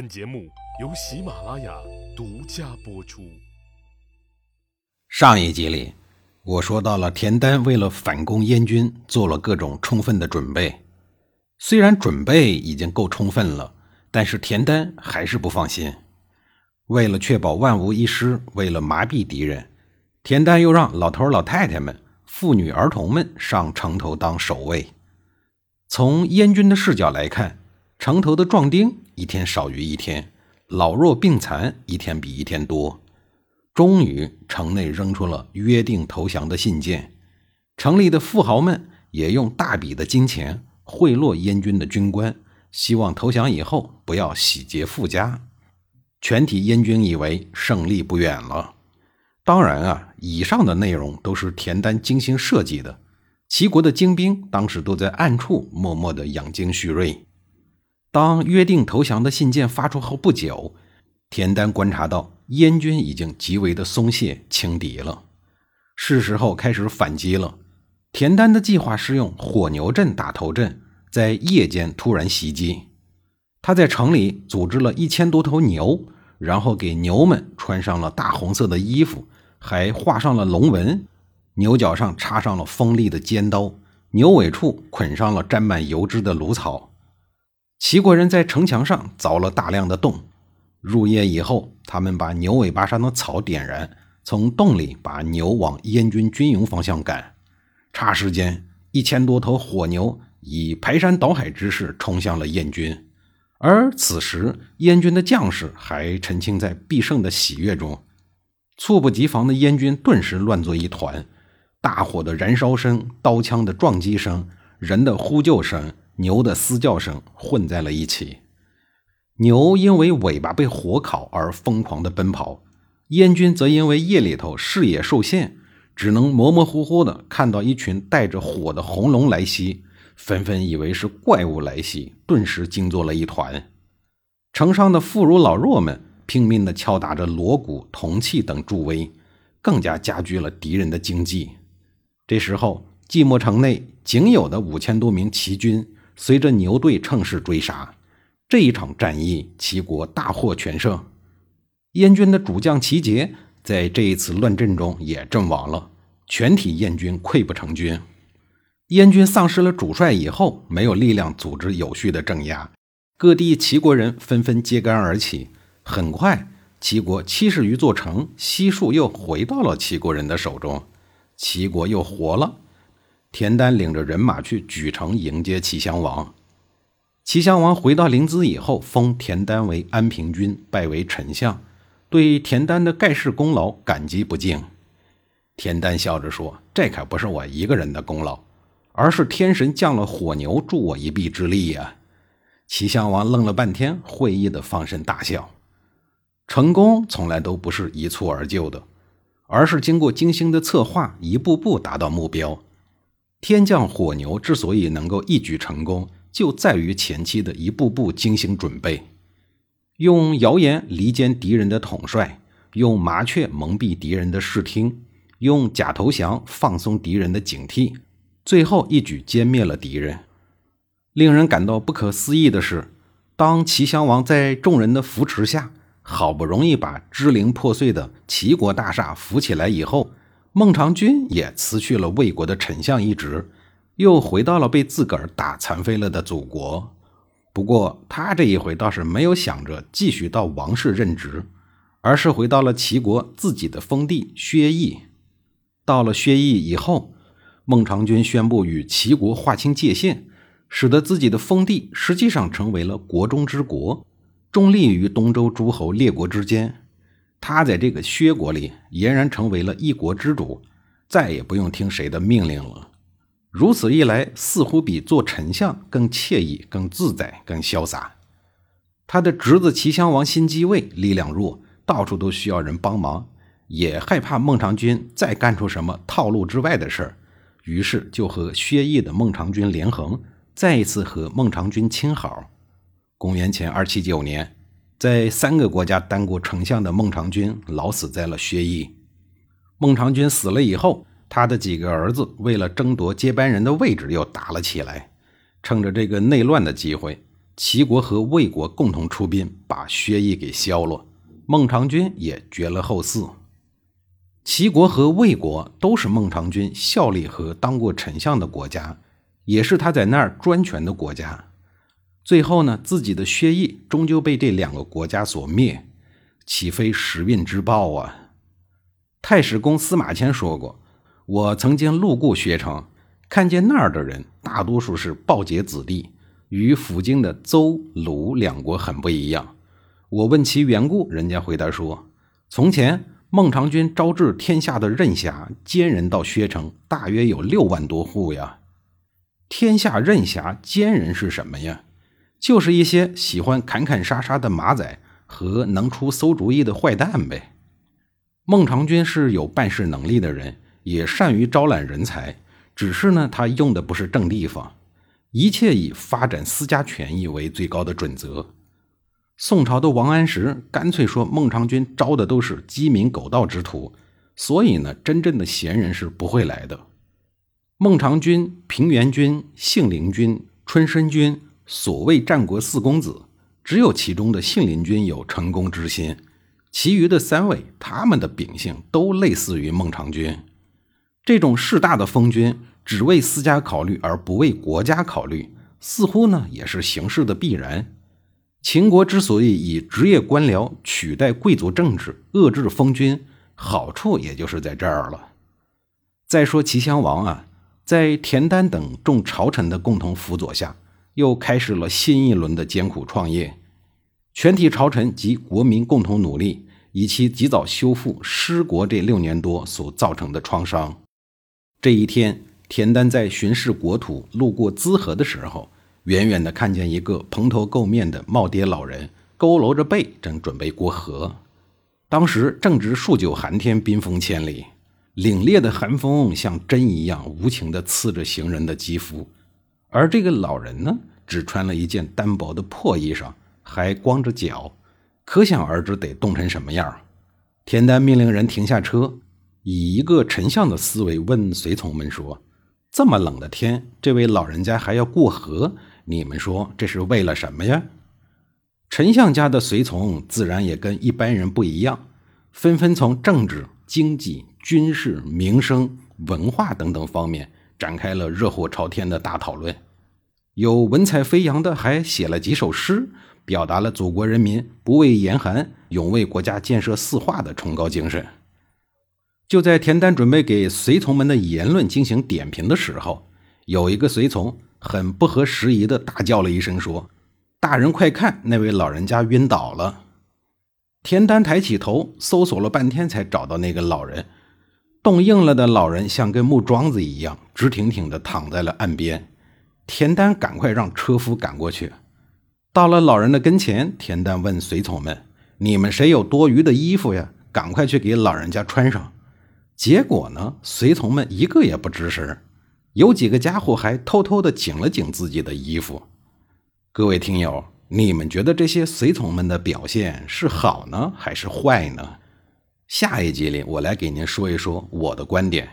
本节目由喜马拉雅独家播出。上一集里，我说到了田丹为了反攻燕军，做了各种充分的准备。虽然准备已经够充分了，但是田丹还是不放心。为了确保万无一失，为了麻痹敌人，田丹又让老头老太太们、妇女儿童们上城头当守卫。从燕军的视角来看，城头的壮丁一天少于一天，老弱病残一天比一天多。终于，城内扔出了约定投降的信件，城里的富豪们也用大笔的金钱贿赂燕军的军官，希望投降以后不要洗劫富家。全体燕军以为胜利不远了。当然啊，以上的内容都是田丹精心设计的。齐国的精兵当时都在暗处默默地养精蓄锐。当约定投降的信件发出后不久，田丹观察到燕军已经极为的松懈轻敌了，是时候开始反击了。田丹的计划是用火牛阵打头阵，在夜间突然袭击。他在城里组织了一千多头牛，然后给牛们穿上了大红色的衣服，还画上了龙纹，牛角上插上了锋利的尖刀，牛尾处捆上了沾满油脂的芦草。齐国人在城墙上凿了大量的洞，入夜以后，他们把牛尾巴上的草点燃，从洞里把牛往燕军军营方向赶。霎时间，一千多头火牛以排山倒海之势冲向了燕军。而此时，燕军的将士还沉浸在必胜的喜悦中，猝不及防的燕军顿时乱作一团，大火的燃烧声、刀枪的撞击声、人的呼救声。牛的嘶叫声混在了一起，牛因为尾巴被火烤而疯狂地奔跑，燕军则因为夜里头视野受限，只能模模糊糊地看到一群带着火的红龙来袭，纷纷以为是怪物来袭，顿时惊作了一团。城上的妇孺老弱们拼命地敲打着锣鼓、铜器等助威，更加加剧了敌人的惊悸。这时候，寂寞城内仅有的五千多名齐军。随着牛队乘势追杀，这一场战役，齐国大获全胜。燕军的主将齐杰在这一次乱阵中也阵亡了，全体燕军溃不成军。燕军丧失了主帅以后，没有力量组织有序的镇压，各地齐国人纷纷揭竿而起。很快，齐国七十余座城悉数又回到了齐国人的手中，齐国又活了。田丹领着人马去莒城迎接齐襄王。齐襄王回到临淄以后，封田丹为安平君，拜为丞相，对田丹的盖世功劳感激不尽。田丹笑着说：“这可不是我一个人的功劳，而是天神降了火牛助我一臂之力呀。”齐襄王愣了半天，会意的放声大笑。成功从来都不是一蹴而就的，而是经过精心的策划，一步步达到目标。天降火牛之所以能够一举成功，就在于前期的一步步精心准备，用谣言离间敌人的统帅，用麻雀蒙蔽敌人的视听，用假投降放松敌人的警惕，最后一举歼灭了敌人。令人感到不可思议的是，当齐襄王在众人的扶持下，好不容易把支离破碎的齐国大厦扶起来以后。孟尝君也辞去了魏国的丞相一职，又回到了被自个儿打残废了的祖国。不过，他这一回倒是没有想着继续到王室任职，而是回到了齐国自己的封地薛邑。到了薛邑以后，孟尝君宣布与齐国划清界限，使得自己的封地实际上成为了国中之国，中立于东周诸侯列国之间。他在这个薛国里俨然成为了一国之主，再也不用听谁的命令了。如此一来，似乎比做丞相更惬意、更自在、更潇洒。他的侄子齐襄王新继位，力量弱，到处都需要人帮忙，也害怕孟尝君再干出什么套路之外的事儿，于是就和薛邑的孟尝君连横，再一次和孟尝君亲好。公元前二七九年。在三个国家当过丞相的孟尝君老死在了薛邑。孟尝君死了以后，他的几个儿子为了争夺接班人的位置又打了起来。趁着这个内乱的机会，齐国和魏国共同出兵，把薛邑给削了，孟尝君也绝了后嗣。齐国和魏国都是孟尝君效力和当过丞相的国家，也是他在那儿专权的国家。最后呢，自己的薛邑终究被这两个国家所灭，岂非时运之报啊？太史公司马迁说过：“我曾经路过薛城，看见那儿的人大多数是暴杰子弟，与附近的邹、鲁两国很不一样。”我问其缘故，人家回答说：“从前。”孟尝君招致天下的任侠奸人到薛城，大约有六万多户呀。天下任侠奸人是什么呀？就是一些喜欢砍砍杀杀的马仔和能出馊主意的坏蛋呗。孟尝君是有办事能力的人，也善于招揽人才，只是呢，他用的不是正地方，一切以发展私家权益为最高的准则。宋朝的王安石干脆说孟尝君招的都是鸡鸣狗盗之徒，所以呢，真正的贤人是不会来的。孟尝君、平原君、信陵君、春申君，所谓战国四公子，只有其中的信陵君有成功之心，其余的三位，他们的秉性都类似于孟尝君。这种势大的封君，只为私家考虑而不为国家考虑，似乎呢也是形势的必然。秦国之所以以职业官僚取代贵族政治，遏制封君，好处也就是在这儿了。再说齐襄王啊，在田丹等众朝臣的共同辅佐下，又开始了新一轮的艰苦创业。全体朝臣及国民共同努力，以期及早修复失国这六年多所造成的创伤。这一天，田丹在巡视国土，路过淄河的时候。远远的看见一个蓬头垢面的耄耋老人，佝偻着背，正准备过河。当时正值数九寒天，冰封千里，凛冽的寒风像针一样无情地刺着行人的肌肤。而这个老人呢，只穿了一件单薄的破衣裳，还光着脚，可想而知得冻成什么样。田丹命令人停下车，以一个丞相的思维问随从们说：“这么冷的天，这位老人家还要过河？”你们说这是为了什么呀？丞相家的随从自然也跟一般人不一样，纷纷从政治、经济、军事、民生、文化等等方面展开了热火朝天的大讨论。有文采飞扬的，还写了几首诗，表达了祖国人民不畏严寒、勇为国家建设四化的崇高精神。就在田丹准备给随从们的言论进行点评的时候，有一个随从。很不合时宜的大叫了一声，说：“大人快看，那位老人家晕倒了。”田丹抬起头，搜索了半天，才找到那个老人。冻硬了的老人像根木桩子一样，直挺挺地躺在了岸边。田丹赶快让车夫赶过去。到了老人的跟前，田丹问随从们：“你们谁有多余的衣服呀？赶快去给老人家穿上。”结果呢，随从们一个也不吱声。有几个家伙还偷偷的紧了紧自己的衣服。各位听友，你们觉得这些随从们的表现是好呢，还是坏呢？下一集里我来给您说一说我的观点。